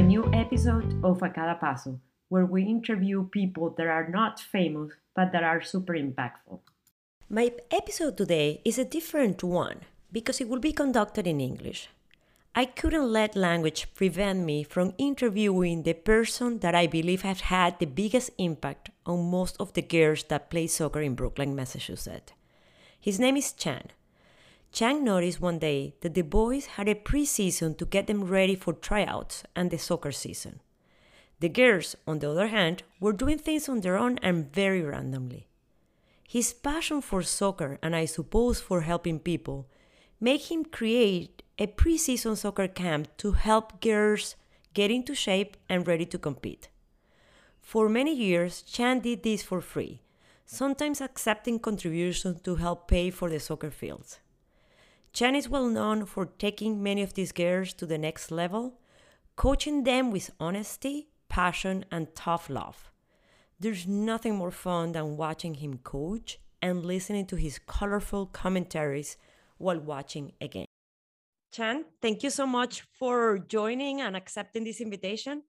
a new episode of A Cada Paso, where we interview people that are not famous but that are super impactful. My episode today is a different one because it will be conducted in English. I couldn't let language prevent me from interviewing the person that I believe has had the biggest impact on most of the girls that play soccer in Brookline, Massachusetts. His name is Chan. Chan noticed one day that the boys had a preseason to get them ready for tryouts and the soccer season. The girls, on the other hand, were doing things on their own and very randomly. His passion for soccer and I suppose for helping people made him create a preseason soccer camp to help girls get into shape and ready to compete. For many years, Chan did this for free, sometimes accepting contributions to help pay for the soccer fields. Chan is well known for taking many of these girls to the next level, coaching them with honesty, passion, and tough love. There's nothing more fun than watching him coach and listening to his colorful commentaries while watching a game. Chan, thank you so much for joining and accepting this invitation.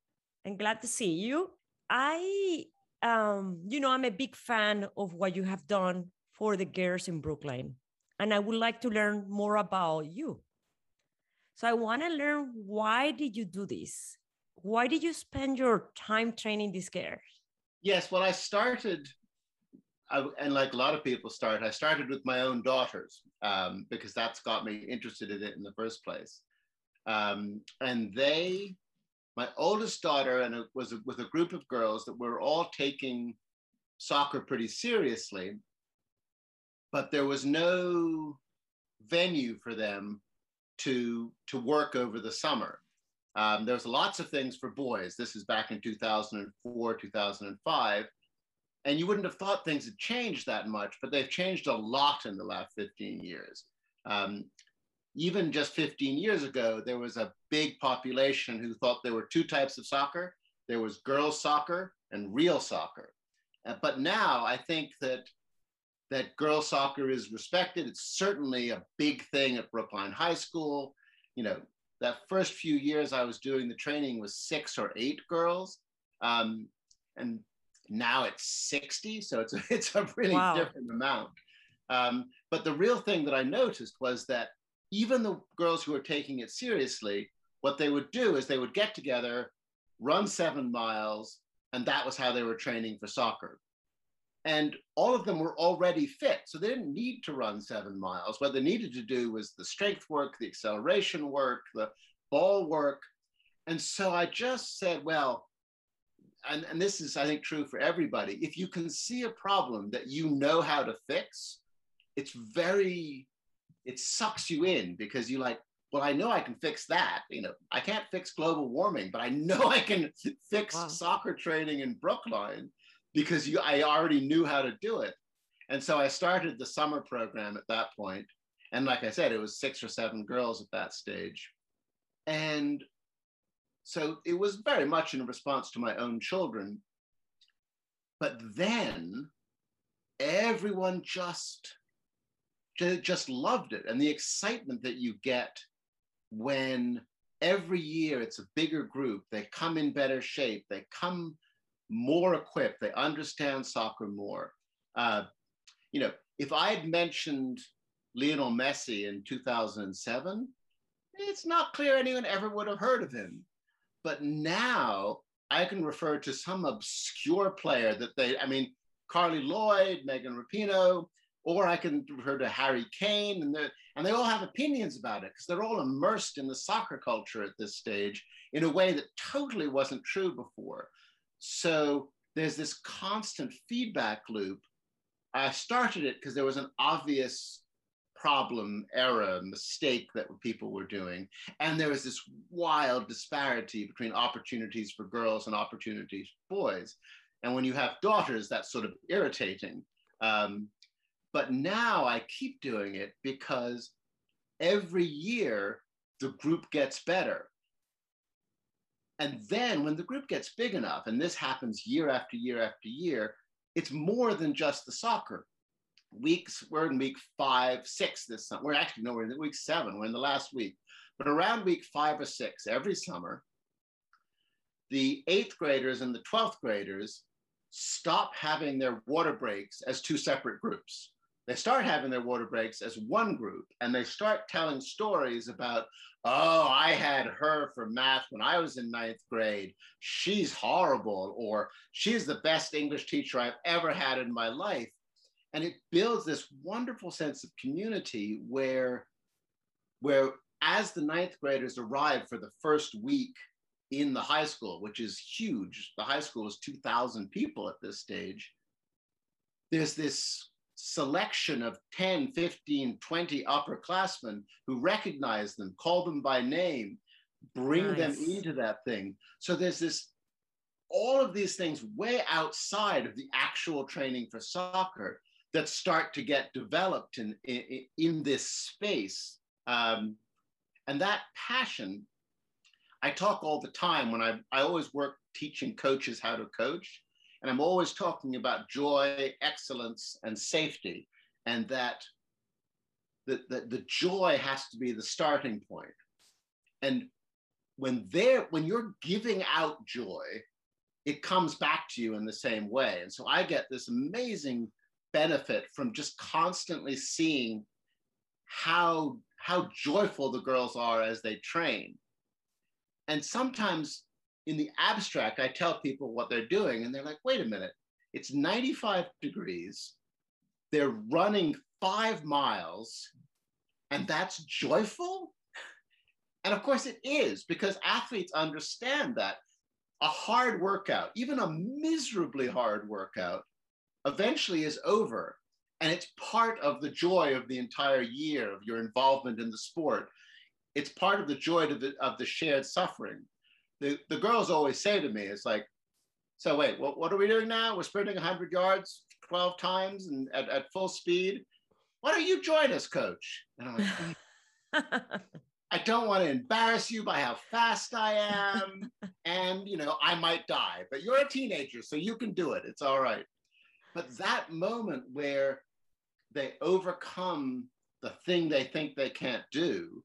I'm glad to see you. I, um, you know, I'm a big fan of what you have done for the girls in Brookline, and I would like to learn more about you. So I want to learn why did you do this? Why did you spend your time training these girls? Yes, well, I started, I, and like a lot of people start, I started with my own daughters um, because that's got me interested in it in the first place. Um, and they, my oldest daughter, and it was with a group of girls that were all taking soccer pretty seriously, but there was no venue for them to to work over the summer. Um, there was lots of things for boys. This is back in 2004, 2005. And you wouldn't have thought things had changed that much, but they've changed a lot in the last 15 years. Um, even just 15 years ago, there was a big population who thought there were two types of soccer. There was girls soccer and real soccer. Uh, but now I think that that girls soccer is respected. It's certainly a big thing at Brookline High School. You know, that first few years I was doing the training was six or eight girls. Um, and now it's 60. So it's a, it's a really wow. different amount. Um, but the real thing that I noticed was that even the girls who were taking it seriously, what they would do is they would get together, run seven miles, and that was how they were training for soccer. And all of them were already fit. So they didn't need to run seven miles. What they needed to do was the strength work, the acceleration work, the ball work. And so I just said, well, and, and this is, I think, true for everybody. If you can see a problem that you know how to fix, it's very, it sucks you in because you like, well, I know I can fix that. You know, I can't fix global warming, but I know I can fix wow. soccer training in Brookline because you, I already knew how to do it. And so I started the summer program at that point. And like I said, it was six or seven girls at that stage. And so it was very much in response to my own children. But then everyone just, just loved it. And the excitement that you get when every year it's a bigger group, they come in better shape, they come more equipped, they understand soccer more. Uh, you know, if I had mentioned Lionel Messi in 2007, it's not clear anyone ever would have heard of him. But now I can refer to some obscure player that they, I mean, Carli Lloyd, Megan Rapinoe, or I can refer to Harry Kane, and, and they all have opinions about it because they're all immersed in the soccer culture at this stage in a way that totally wasn't true before. So there's this constant feedback loop. I started it because there was an obvious problem, error, mistake that people were doing. And there was this wild disparity between opportunities for girls and opportunities for boys. And when you have daughters, that's sort of irritating. Um, but now I keep doing it because every year the group gets better. And then when the group gets big enough, and this happens year after year after year, it's more than just the soccer. Weeks, we're in week five, six this summer. We're actually, no, we're in week seven, we're in the last week. But around week five or six every summer, the eighth graders and the 12th graders stop having their water breaks as two separate groups. They start having their water breaks as one group and they start telling stories about, oh, I had her for math when I was in ninth grade. She's horrible, or she's the best English teacher I've ever had in my life. And it builds this wonderful sense of community where, where as the ninth graders arrive for the first week in the high school, which is huge. The high school is 2,000 people at this stage. There's this selection of 10, 15, 20 upperclassmen who recognize them, call them by name, bring nice. them into that thing. So there's this, all of these things way outside of the actual training for soccer that start to get developed in, in, in this space. Um, and that passion I talk all the time when I, I always work teaching coaches how to coach. And I'm always talking about joy, excellence, and safety. And that the, the, joy has to be the starting point. And when they're when you're giving out joy, it comes back to you in the same way. And so I get this amazing benefit from just constantly seeing how how joyful the girls are as they train and sometimes in the abstract, I tell people what they're doing, and they're like, wait a minute, it's 95 degrees. They're running five miles, and that's joyful? And of course, it is because athletes understand that a hard workout, even a miserably hard workout, eventually is over. And it's part of the joy of the entire year of your involvement in the sport it's part of the joy of the, of the shared suffering. The, the girls always say to me, it's like, so wait, what, what are we doing now? We're sprinting 100 yards 12 times and at, at full speed. Why don't you join us, coach? And I'm like, I don't want to embarrass you by how fast I am. and, you know, I might die, but you're a teenager, so you can do it. It's all right. But that moment where they overcome the thing they think they can't do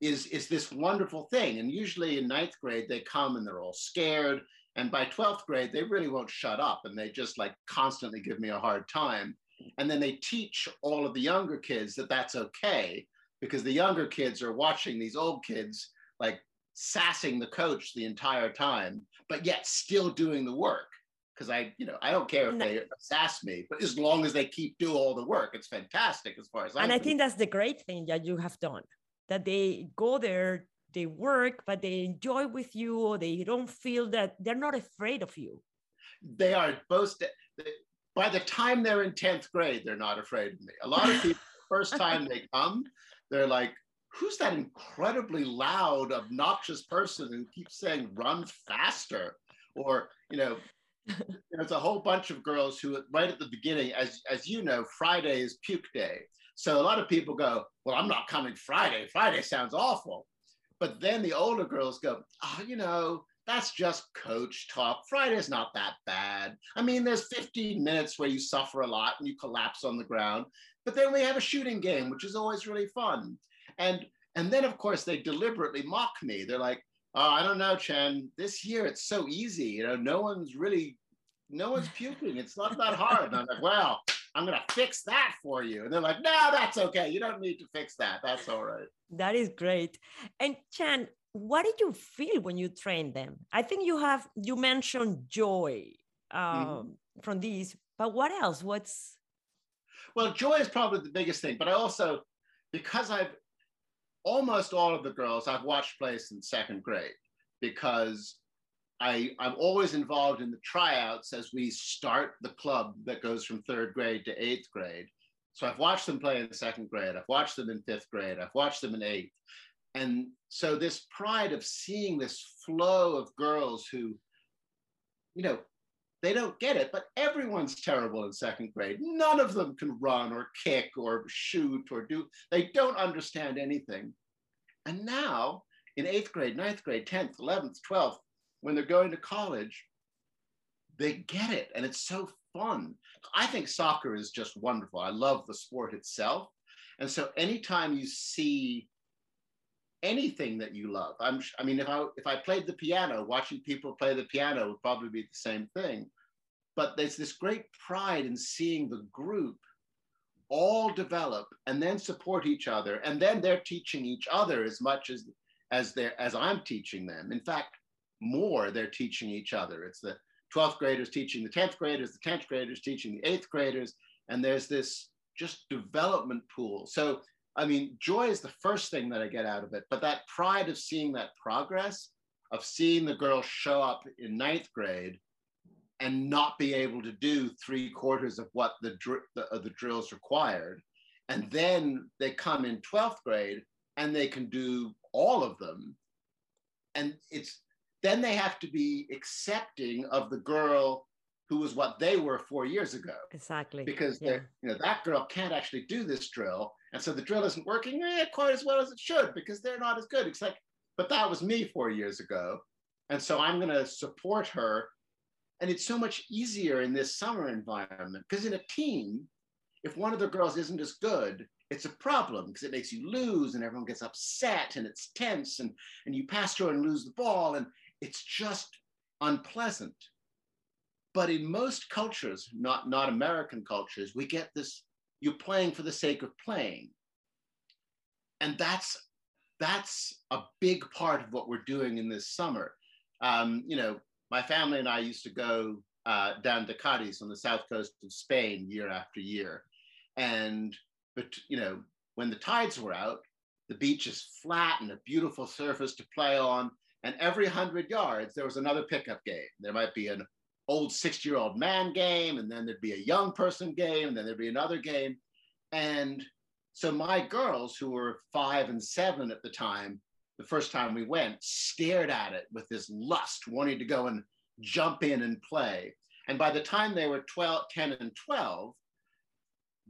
is, is this wonderful thing. And usually in ninth grade, they come and they're all scared. And by 12th grade, they really won't shut up and they just like constantly give me a hard time. And then they teach all of the younger kids that that's okay because the younger kids are watching these old kids like sassing the coach the entire time, but yet still doing the work. Because I, you know, I don't care if they sass me, but as long as they keep do all the work, it's fantastic as far as I'm. And I think that's the great thing that you have done that they go there they work but they enjoy with you or they don't feel that they're not afraid of you. They are both by the time they're in 10th grade they're not afraid of me. A lot of people first time they come they're like who's that incredibly loud obnoxious person who keeps saying run faster or you know there's a whole bunch of girls who right at the beginning as as you know friday is puke day so a lot of people go, Well, I'm not coming Friday. Friday sounds awful. But then the older girls go, Oh, you know, that's just coach talk. Friday's not that bad. I mean, there's 15 minutes where you suffer a lot and you collapse on the ground. But then we have a shooting game, which is always really fun. And and then of course they deliberately mock me. They're like, oh, I don't know, Chan. This year it's so easy. You know, no one's really, no one's puking. It's not that hard. And I'm like, well, I'm going to fix that for you. And they're like, no, that's okay. You don't need to fix that. That's all right. That is great. And Chan, what did you feel when you trained them? I think you have, you mentioned joy um, mm-hmm. from these, but what else? What's. Well, joy is probably the biggest thing, but I also, because I've almost all of the girls I've watched play since second grade because I, I'm always involved in the tryouts as we start the club that goes from third grade to eighth grade. So I've watched them play in second grade, I've watched them in fifth grade, I've watched them in eighth. And so this pride of seeing this flow of girls who, you know, they don't get it, but everyone's terrible in second grade. None of them can run or kick or shoot or do, they don't understand anything. And now in eighth grade, ninth grade, 10th, 11th, 12th, when they're going to college, they get it and it's so fun. I think soccer is just wonderful. I love the sport itself. And so anytime you see anything that you love. I'm, I mean, if I if I played the piano, watching people play the piano would probably be the same thing. But there's this great pride in seeing the group all develop and then support each other, and then they're teaching each other as much as as they're, as I'm teaching them. In fact, more they're teaching each other. It's the 12th graders teaching the 10th graders, the 10th graders teaching the 8th graders, and there's this just development pool. So I mean, joy is the first thing that I get out of it, but that pride of seeing that progress, of seeing the girl show up in ninth grade and not be able to do three quarters of what the, dr- the, uh, the drills required. And then they come in 12th grade and they can do all of them. And it's then they have to be accepting of the girl who was what they were four years ago. Exactly. Because yeah. you know that girl can't actually do this drill, and so the drill isn't working eh, quite as well as it should because they're not as good. It's like, but that was me four years ago, and so I'm going to support her. And it's so much easier in this summer environment because in a team, if one of the girls isn't as good, it's a problem because it makes you lose and everyone gets upset and it's tense and, and you pass her and lose the ball and it's just unpleasant. But in most cultures, not, not American cultures, we get this you're playing for the sake of playing. And that's that's a big part of what we're doing in this summer. Um, you know, my family and I used to go uh, down to Cadiz on the south coast of Spain year after year. And, but, you know, when the tides were out, the beach is flat and a beautiful surface to play on. And every 100 yards, there was another pickup game. There might be an old 60 year old man game, and then there'd be a young person game, and then there'd be another game. And so my girls, who were five and seven at the time, the first time we went, stared at it with this lust, wanting to go and jump in and play. And by the time they were 12, 10 and 12,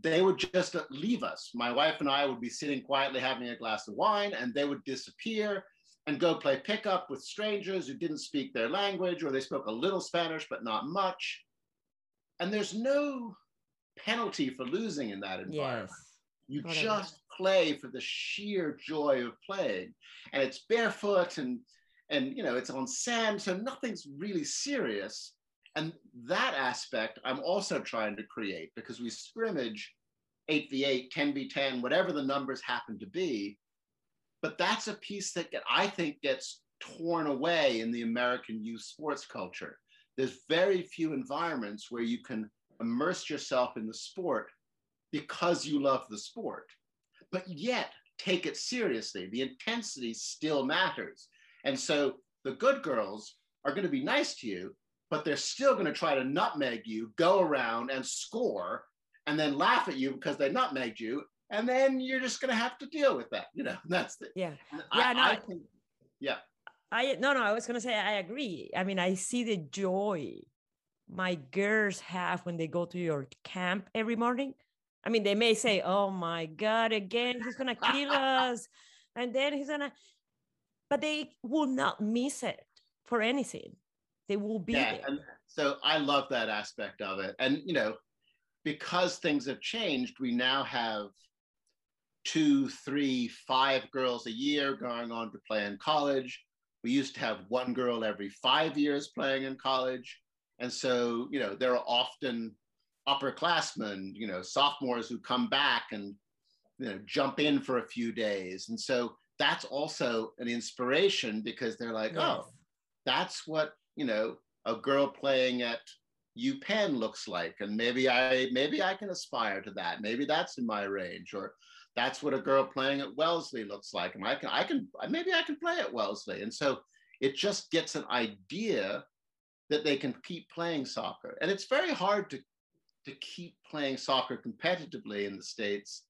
they would just leave us. My wife and I would be sitting quietly having a glass of wine, and they would disappear and go play pickup with strangers who didn't speak their language or they spoke a little Spanish, but not much. And there's no penalty for losing in that environment. Yes. You Whatever. just play for the sheer joy of playing. And it's barefoot and and you know it's on sand, so nothing's really serious. And that aspect I'm also trying to create because we scrimmage 8v8, 10v10, whatever the numbers happen to be. But that's a piece that I think gets torn away in the American youth sports culture. There's very few environments where you can immerse yourself in the sport because you love the sport, but yet take it seriously. The intensity still matters. And so the good girls are going to be nice to you, but they're still going to try to nutmeg you, go around and score, and then laugh at you because they nutmegged you and then you're just going to have to deal with that you know that's the yeah. yeah I, no, I think, yeah. I no no i was going to say i agree. I mean i see the joy my girls have when they go to your camp every morning. I mean they may say oh my god again he's going to kill us and then he's going to but they will not miss it for anything. They will be yeah, there. And so i love that aspect of it and you know because things have changed we now have two, three, five girls a year going on to play in college. We used to have one girl every five years playing in college. And so, you know, there are often upperclassmen, you know, sophomores who come back and, you know, jump in for a few days. And so that's also an inspiration because they're like, yes. oh, that's what, you know, a girl playing at UPenn looks like. And maybe I, maybe I can aspire to that. Maybe that's in my range or, that's what a girl playing at Wellesley looks like. And I can, I can, maybe I can play at Wellesley. And so it just gets an idea that they can keep playing soccer. And it's very hard to, to keep playing soccer competitively in the States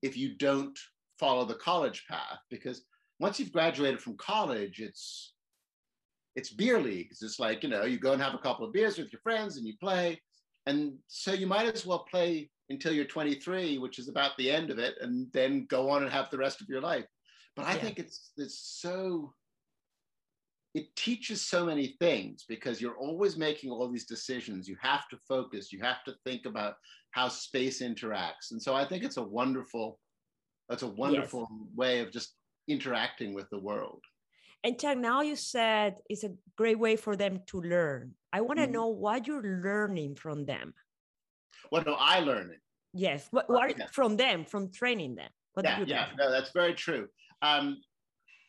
if you don't follow the college path, because once you've graduated from college, it's, it's beer leagues. It's like, you know, you go and have a couple of beers with your friends and you play. And so you might as well play until you're 23, which is about the end of it, and then go on and have the rest of your life. But I yeah. think it's it's so it teaches so many things because you're always making all these decisions. You have to focus, you have to think about how space interacts. And so I think it's a wonderful, that's a wonderful yes. way of just interacting with the world. And Chuck, now you said it's a great way for them to learn. I want to mm-hmm. know what you're learning from them. What am I learn it. Yes, what, what yeah. from them, from training them. What yeah, yeah, no, that's very true. Um,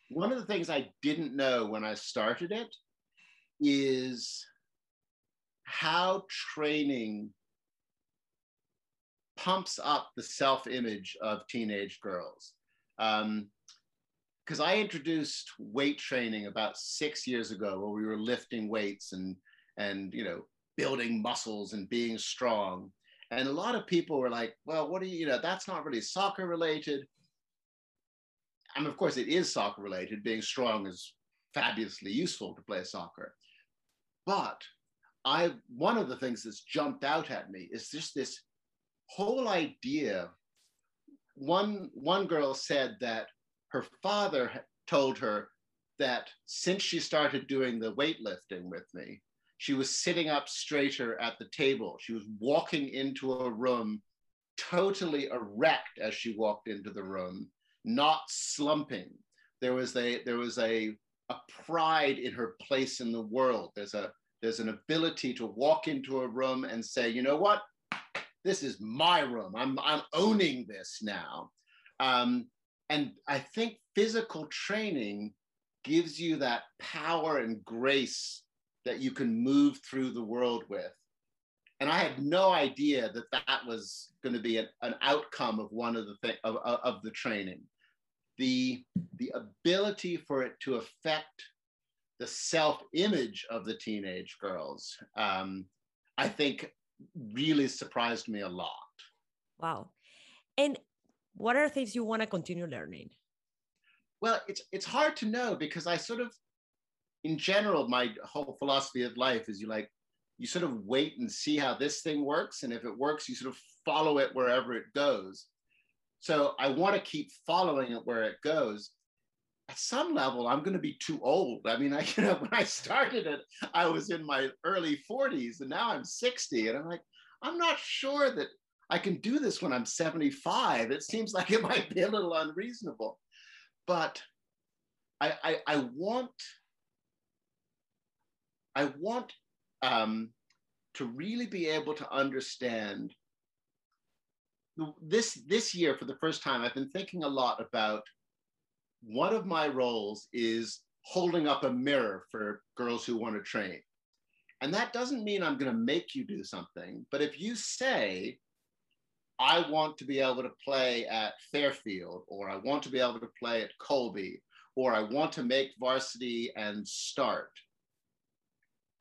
one of the things I didn't know when I started it is how training pumps up the self-image of teenage girls. Um, because I introduced weight training about six years ago, where we were lifting weights and and you know building muscles and being strong. And a lot of people were like, "Well, what do you, you know? That's not really soccer related." I mean, of course, it is soccer related. Being strong is fabulously useful to play soccer, but I one of the things that's jumped out at me is just this whole idea. One one girl said that her father told her that since she started doing the weightlifting with me, she was sitting up straighter at the table. She was walking into a room totally erect as she walked into the room, not slumping. There was a there was a a pride in her place in the world. There's a there's an ability to walk into a room and say, you know what, this is my room. I'm I'm owning this now. Um, and I think physical training gives you that power and grace that you can move through the world with. And I had no idea that that was going to be an, an outcome of one of the thing of, of the training. The, the ability for it to affect the self-image of the teenage girls, um, I think really surprised me a lot. Wow. And what are things you want to continue learning? Well, it's it's hard to know because I sort of, in general, my whole philosophy of life is you like you sort of wait and see how this thing works, and if it works, you sort of follow it wherever it goes. So I want to keep following it where it goes. At some level, I'm going to be too old. I mean, I you know when I started it, I was in my early 40s, and now I'm 60, and I'm like, I'm not sure that I can do this when I'm 75. It seems like it might be a little unreasonable. But I, I, I want, I want um, to really be able to understand this this year for the first time i've been thinking a lot about one of my roles is holding up a mirror for girls who want to train and that doesn't mean i'm going to make you do something but if you say I want to be able to play at Fairfield, or I want to be able to play at Colby, or I want to make varsity and start.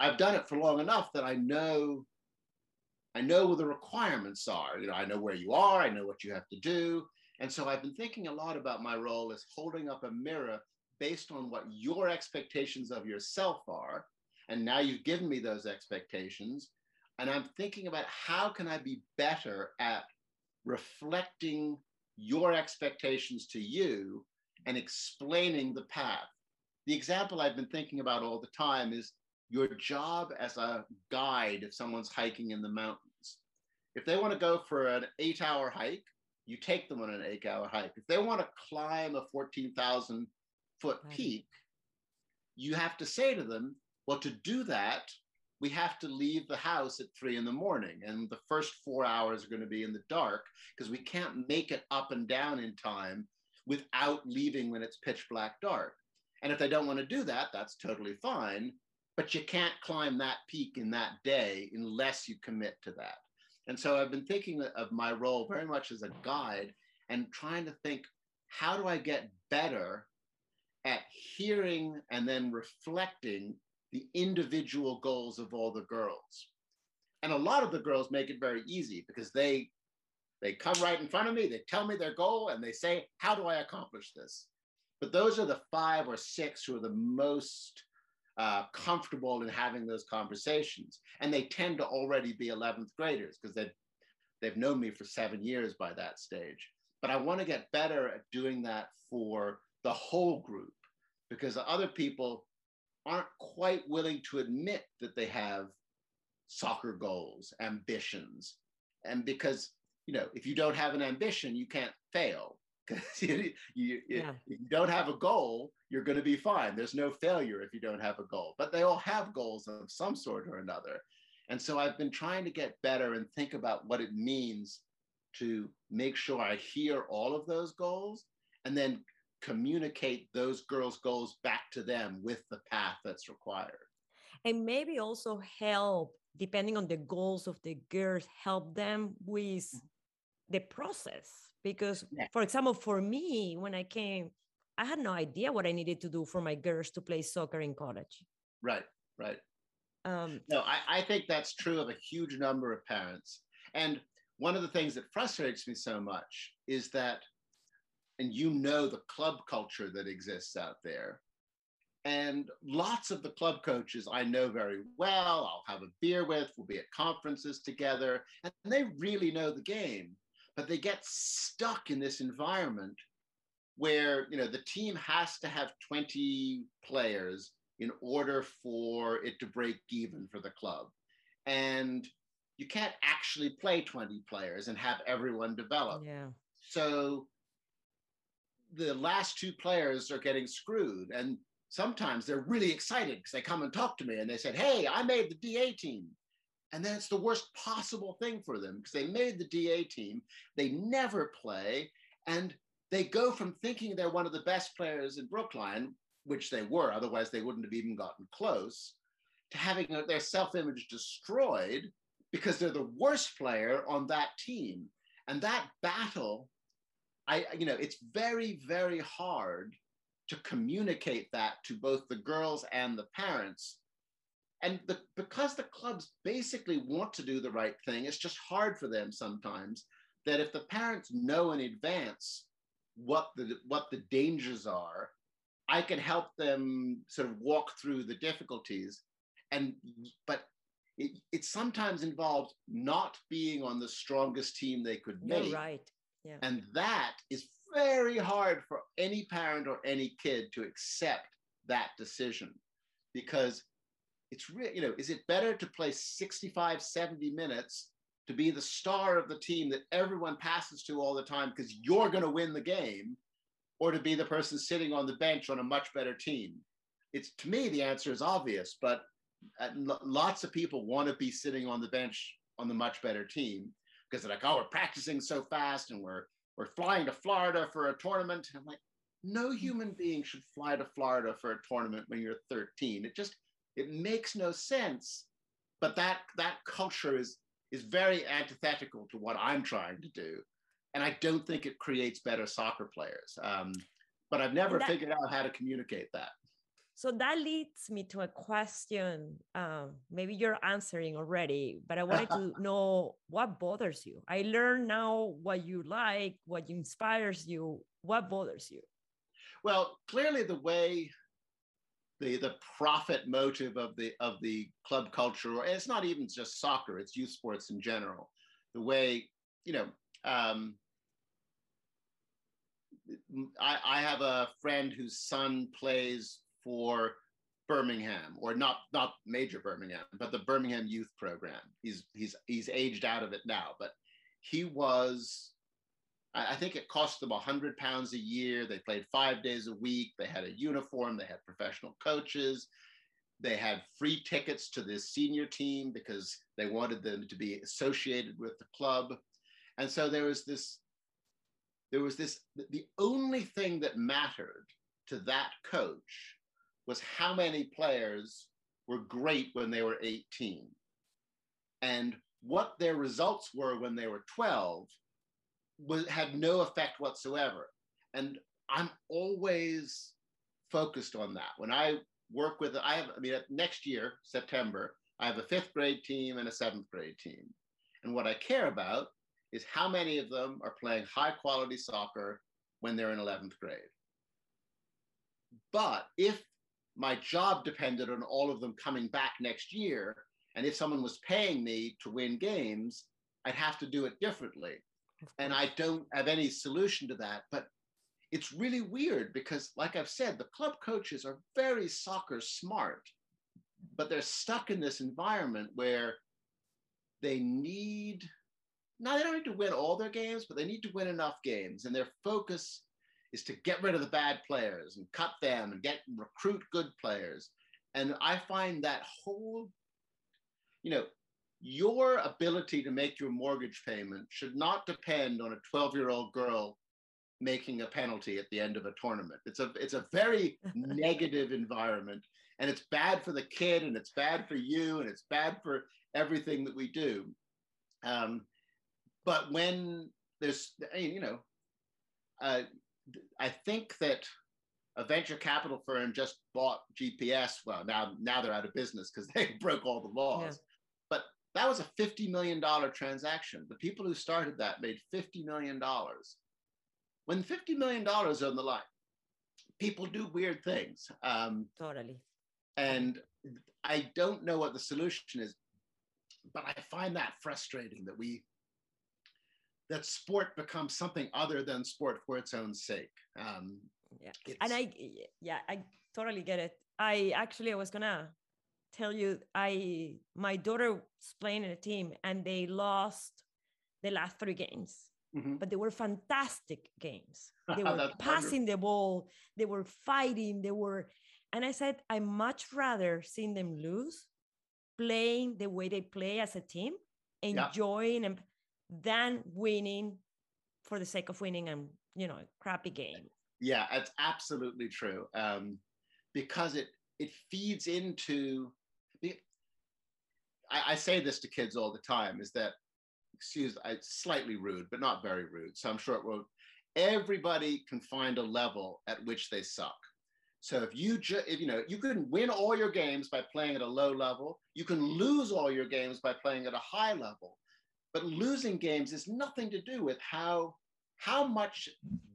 I've done it for long enough that I know I know what the requirements are. You know, I know where you are, I know what you have to do. And so I've been thinking a lot about my role as holding up a mirror based on what your expectations of yourself are. And now you've given me those expectations. And I'm thinking about how can I be better at reflecting your expectations to you and explaining the path. The example I've been thinking about all the time is your job as a guide if someone's hiking in the mountains. If they want to go for an eight hour hike, you take them on an eight hour hike. If they want to climb a 14,000 foot right. peak, you have to say to them, well, to do that, we have to leave the house at three in the morning. And the first four hours are going to be in the dark because we can't make it up and down in time without leaving when it's pitch black dark. And if they don't want to do that, that's totally fine. But you can't climb that peak in that day unless you commit to that. And so I've been thinking of my role very much as a guide and trying to think how do I get better at hearing and then reflecting the individual goals of all the girls. And a lot of the girls make it very easy because they they come right in front of me, they tell me their goal, and they say, How do I accomplish this? But those are the five or six who are the most uh, comfortable in having those conversations. And they tend to already be 11th graders because they've, they've known me for seven years by that stage. But I want to get better at doing that for the whole group because other people aren't quite willing to admit that they have soccer goals, ambitions. And because, you know, if you don't have an ambition, you can't fail. because you, you, yeah. you don't have a goal, you're going to be fine. There's no failure if you don't have a goal, but they all have goals of some sort or another. And so I've been trying to get better and think about what it means to make sure I hear all of those goals and then communicate those girls' goals back to them with the path that's required. And maybe also help, depending on the goals of the girls, help them with mm-hmm. the process. Because, yeah. for example, for me, when I came, I had no idea what I needed to do for my girls to play soccer in college. Right, right. Um, no, I, I think that's true of a huge number of parents. And one of the things that frustrates me so much is that, and you know the club culture that exists out there. And lots of the club coaches I know very well, I'll have a beer with, we'll be at conferences together, and they really know the game but they get stuck in this environment where you know the team has to have 20 players in order for it to break even for the club. And you can't actually play 20 players and have everyone develop. Yeah. So the last two players are getting screwed and sometimes they're really excited because they come and talk to me and they said hey i made the DA team. And then it's the worst possible thing for them because they made the DA team, they never play, and they go from thinking they're one of the best players in Brookline, which they were, otherwise they wouldn't have even gotten close, to having their self image destroyed because they're the worst player on that team. And that battle, I, you know, it's very, very hard to communicate that to both the girls and the parents and the, because the clubs basically want to do the right thing, it's just hard for them sometimes that if the parents know in advance what the what the dangers are, I can help them sort of walk through the difficulties. And but it, it sometimes involves not being on the strongest team they could make. You're right. Yeah. And that is very hard for any parent or any kid to accept that decision because it's real, you know, is it better to play 65, 70 minutes to be the star of the team that everyone passes to all the time because you're going to win the game, or to be the person sitting on the bench on a much better team? It's to me, the answer is obvious, but uh, lots of people want to be sitting on the bench on the much better team because they're like, oh, we're practicing so fast and we're we're flying to Florida for a tournament. and I'm like, no human being should fly to Florida for a tournament when you're 13. It just it makes no sense. But that that culture is is very antithetical to what I'm trying to do, and I don't think it creates better soccer players. Um, but I've never that, figured out how to communicate that. So that leads me to a question. Um, maybe you're answering already, but I wanted to know what bothers you. I learned now what you like, what inspires you. What bothers you? Well, clearly the way the the profit motive of the of the club culture or it's not even just soccer it's youth sports in general. The way you know um, I, I have a friend whose son plays for Birmingham or not not major Birmingham but the Birmingham youth program. He's he's he's aged out of it now but he was I think it cost them a hundred pounds a year. They played five days a week. They had a uniform. They had professional coaches. They had free tickets to this senior team because they wanted them to be associated with the club. And so there was this, there was this, the only thing that mattered to that coach was how many players were great when they were 18. And what their results were when they were 12 was had no effect whatsoever. And I'm always focused on that. When I work with, I have, I mean, next year, September, I have a fifth grade team and a seventh grade team. And what I care about is how many of them are playing high quality soccer when they're in 11th grade. But if my job depended on all of them coming back next year, and if someone was paying me to win games, I'd have to do it differently. And I don't have any solution to that. But it's really weird because, like I've said, the club coaches are very soccer smart, but they're stuck in this environment where they need now they don't need to win all their games, but they need to win enough games. And their focus is to get rid of the bad players and cut them and get recruit good players. And I find that whole, you know, your ability to make your mortgage payment should not depend on a 12 year old girl making a penalty at the end of a tournament. It's a it's a very negative environment and it's bad for the kid and it's bad for you and it's bad for everything that we do. Um, but when there's you know, uh, I think that a venture capital firm just bought GPS. Well, now now they're out of business because they broke all the laws. That was a $50 million transaction. The people who started that made $50 million. When $50 million is on the line, people do weird things. Um, totally. And I don't know what the solution is, but I find that frustrating that we that sport becomes something other than sport for its own sake. Um, yeah, and I yeah I totally get it. I actually I was gonna tell you I my daughter was playing in a team and they lost the last three games. Mm-hmm. But they were fantastic games. They were passing wonderful. the ball, they were fighting, they were and I said, I much rather seeing them lose, playing the way they play as a team, enjoying yeah. and than winning for the sake of winning and you know crappy game. Yeah, that's absolutely true. Um, because it it feeds into I, I say this to kids all the time is that excuse it's slightly rude, but not very rude. So I'm sure it will everybody can find a level at which they suck. So if you ju- if you know you can win all your games by playing at a low level, you can lose all your games by playing at a high level. But losing games is nothing to do with how how much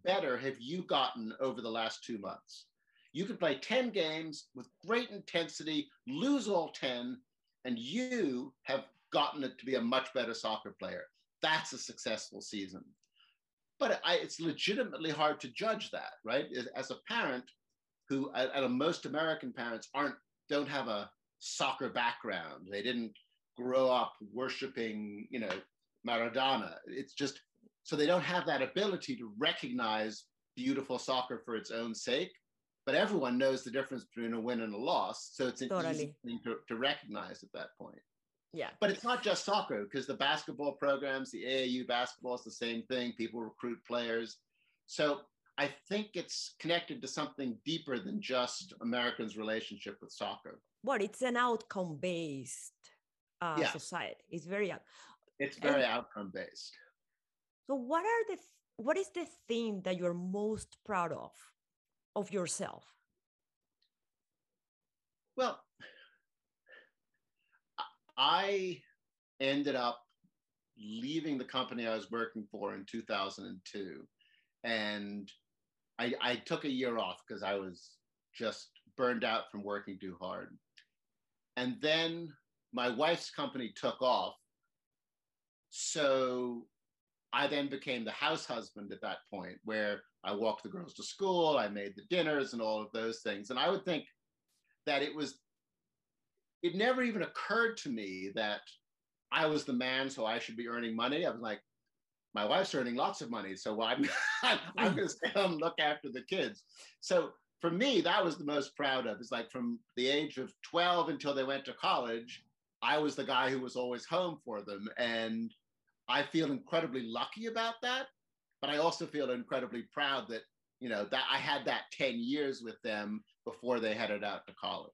better have you gotten over the last two months. You could play 10 games with great intensity, lose all 10, and you have gotten it to be a much better soccer player. That's a successful season. But I, it's legitimately hard to judge that, right? As a parent, who and most American parents aren't don't have a soccer background. They didn't grow up worshiping, you know, Maradona. It's just so they don't have that ability to recognize beautiful soccer for its own sake. But everyone knows the difference between a win and a loss. So it's an totally. easy thing to, to recognize at that point. Yeah. But it's not just soccer because the basketball programs, the AAU basketball is the same thing. People recruit players. So I think it's connected to something deeper than just Americans' relationship with soccer. Well, it's an outcome based uh, society. It's very it's very outcome based. So, what are the what is the thing that you're most proud of of yourself? Well, I ended up leaving the company I was working for in 2002 and I, I took a year off because I was just burned out from working too hard. And then my wife's company took off. So I then became the house husband at that point, where I walked the girls to school, I made the dinners and all of those things. And I would think that it was, it never even occurred to me that I was the man, so I should be earning money. I was like, my wife's earning lots of money, so I'm I'm going to stay home and look after the kids. So for me, that was the most proud of. Is like from the age of 12 until they went to college, I was the guy who was always home for them, and I feel incredibly lucky about that. But I also feel incredibly proud that you know that I had that 10 years with them before they headed out to college.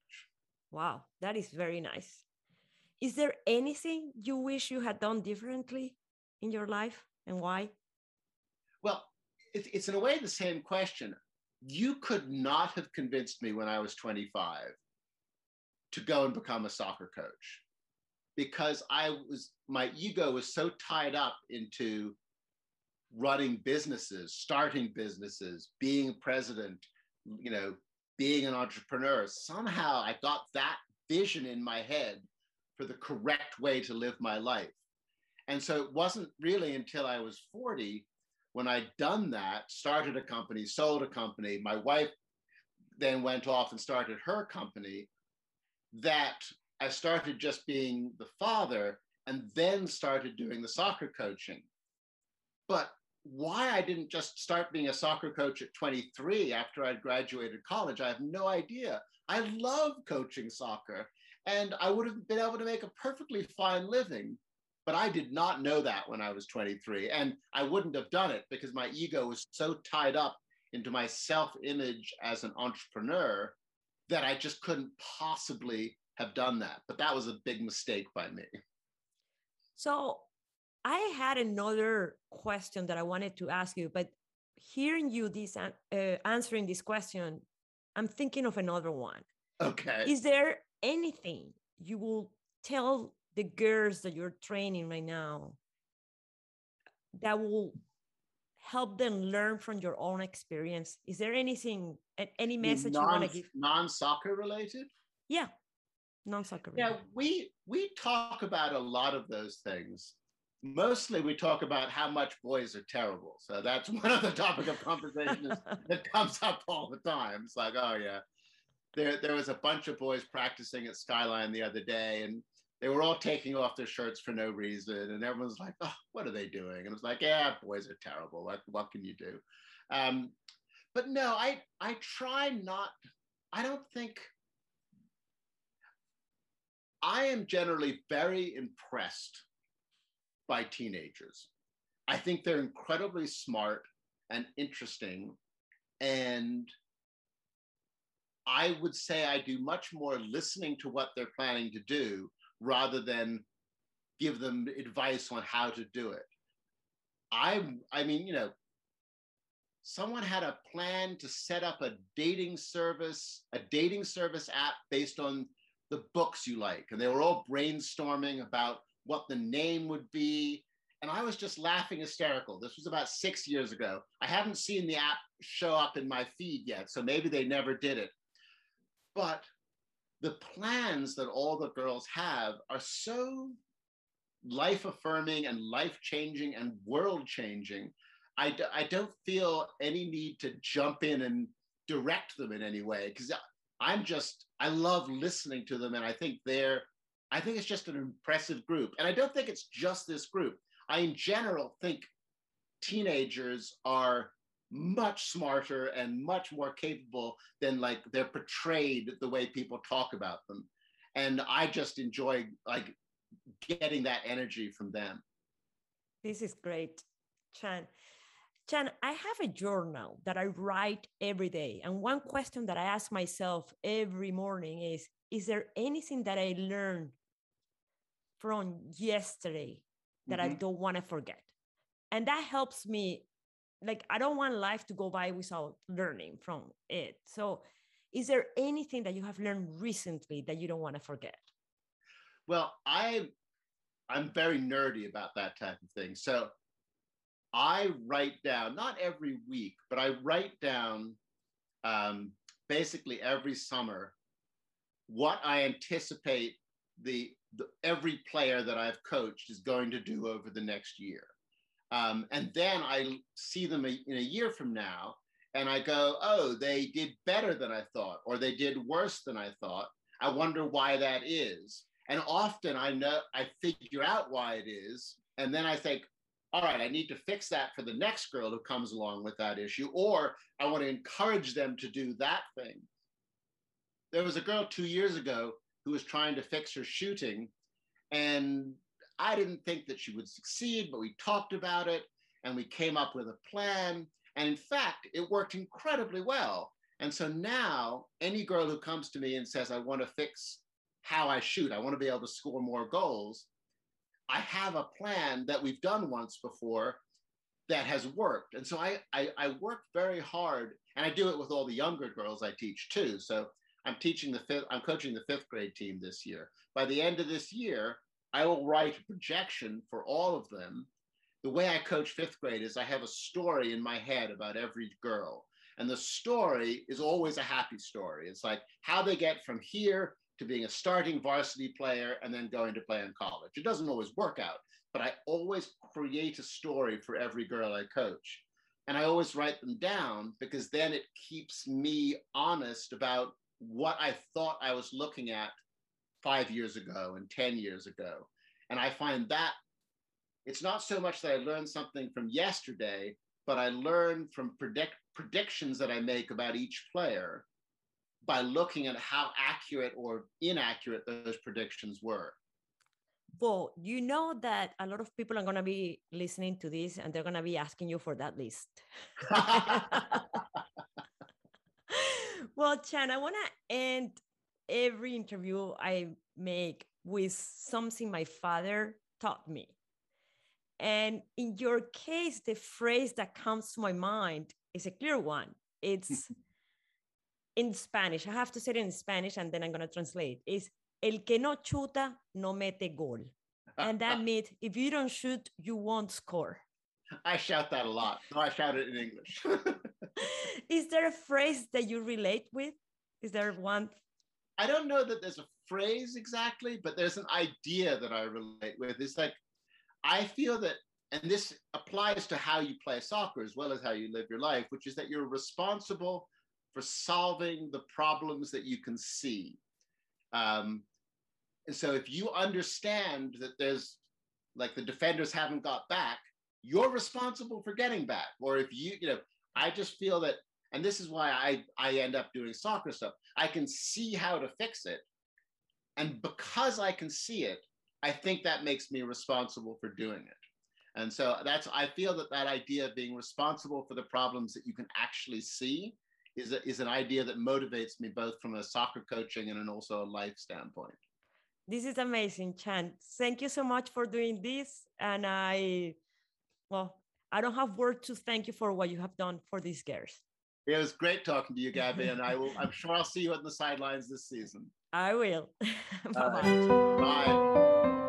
Wow, that is very nice. Is there anything you wish you had done differently in your life? and why? Well, it's, it's in a way the same question. You could not have convinced me when I was 25 to go and become a soccer coach because I was, my ego was so tied up into running businesses, starting businesses, being president, you know, being an entrepreneur. Somehow I got that vision in my head for the correct way to live my life. And so it wasn't really until I was 40 when I'd done that, started a company, sold a company, my wife then went off and started her company, that I started just being the father and then started doing the soccer coaching. But why I didn't just start being a soccer coach at 23 after I'd graduated college, I have no idea. I love coaching soccer and I would have been able to make a perfectly fine living. But I did not know that when I was 23. And I wouldn't have done it because my ego was so tied up into my self image as an entrepreneur that I just couldn't possibly have done that. But that was a big mistake by me. So I had another question that I wanted to ask you, but hearing you this uh, answering this question, I'm thinking of another one. Okay. Is there anything you will tell the girls that you're training right now that will help them learn from your own experience? Is there anything, any message non, you want to give? Non-soccer related? Yeah, non-soccer. Yeah, we we talk about a lot of those things. Mostly, we talk about how much boys are terrible. So that's one of the topic of conversation that comes up all the time. It's like, oh yeah, there there was a bunch of boys practicing at Skyline the other day, and they were all taking off their shirts for no reason, and everyone's like, "Oh, what are they doing?" And it was like, "Yeah, boys are terrible. What what can you do?" Um, but no, I I try not. I don't think. I am generally very impressed by teenagers. I think they're incredibly smart and interesting, and I would say I do much more listening to what they're planning to do rather than give them advice on how to do it. I, I mean, you know, someone had a plan to set up a dating service, a dating service app based on the books you like. And they were all brainstorming about what the name would be. And I was just laughing hysterical. This was about six years ago. I haven't seen the app show up in my feed yet, so maybe they never did it. But the plans that all the girls have are so life affirming and life changing and world changing. I d- I don't feel any need to jump in and direct them in any way because I'm just, I love listening to them. And I think they're, I think it's just an impressive group. And I don't think it's just this group. I, in general, think teenagers are much smarter and much more capable than like they're portrayed the way people talk about them and i just enjoy like getting that energy from them this is great chan chan i have a journal that i write every day and one question that i ask myself every morning is is there anything that i learned from yesterday that mm-hmm. i don't want to forget? And that helps me like i don't want life to go by without learning from it. So is there anything that you have learned recently that you don't want to forget? Well i i'm very nerdy about that type of thing. So i write down not every week but i write down um, basically every summer what i anticipate the, the every player that i've coached is going to do over the next year um, and then I see them a, in a year from now and I go, oh, they did better than I thought, or they did worse than I thought. I wonder why that is. And often I know I figure out why it is. And then I think, all right, I need to fix that for the next girl who comes along with that issue, or I want to encourage them to do that thing. There was a girl two years ago who was trying to fix her shooting, and I didn't think that she would succeed, but we talked about it and we came up with a plan. And in fact, it worked incredibly well. And so now, any girl who comes to me and says, I want to fix how I shoot, I want to be able to score more goals, I have a plan that we've done once before that has worked. And so I, I, I work very hard, and I do it with all the younger girls I teach too. So I'm teaching the fifth, I'm coaching the fifth grade team this year. By the end of this year, I will write a projection for all of them. The way I coach fifth grade is I have a story in my head about every girl. And the story is always a happy story. It's like how they get from here to being a starting varsity player and then going to play in college. It doesn't always work out, but I always create a story for every girl I coach. And I always write them down because then it keeps me honest about what I thought I was looking at five years ago and 10 years ago. And I find that it's not so much that I learn something from yesterday, but I learn from predict, predictions that I make about each player by looking at how accurate or inaccurate those predictions were. Well, you know that a lot of people are going to be listening to this and they're going to be asking you for that list. well, Chan, I want to end every interview I make with something my father taught me. And in your case, the phrase that comes to my mind is a clear one. It's in Spanish. I have to say it in Spanish and then I'm going to translate. Is el que no chuta no mete gol. And that means if you don't shoot, you won't score. I shout that a lot. No, I shout it in English. Is there a phrase that you relate with? Is there one? I don't know that there's a phrase exactly, but there's an idea that I relate with. It's like, I feel that, and this applies to how you play soccer as well as how you live your life, which is that you're responsible for solving the problems that you can see. Um, and so if you understand that there's like the defenders haven't got back, you're responsible for getting back. Or if you, you know, I just feel that, and this is why I, I end up doing soccer stuff. I can see how to fix it. And because I can see it, I think that makes me responsible for doing it. And so that's, I feel that that idea of being responsible for the problems that you can actually see is, a, is an idea that motivates me both from a soccer coaching and also a life standpoint. This is amazing, Chan. Thank you so much for doing this. And I, well, I don't have words to thank you for what you have done for these girls. It was great talking to you, Gabby, and I will. I'm sure I'll see you on the sidelines this season. I will. Bye-bye. Bye.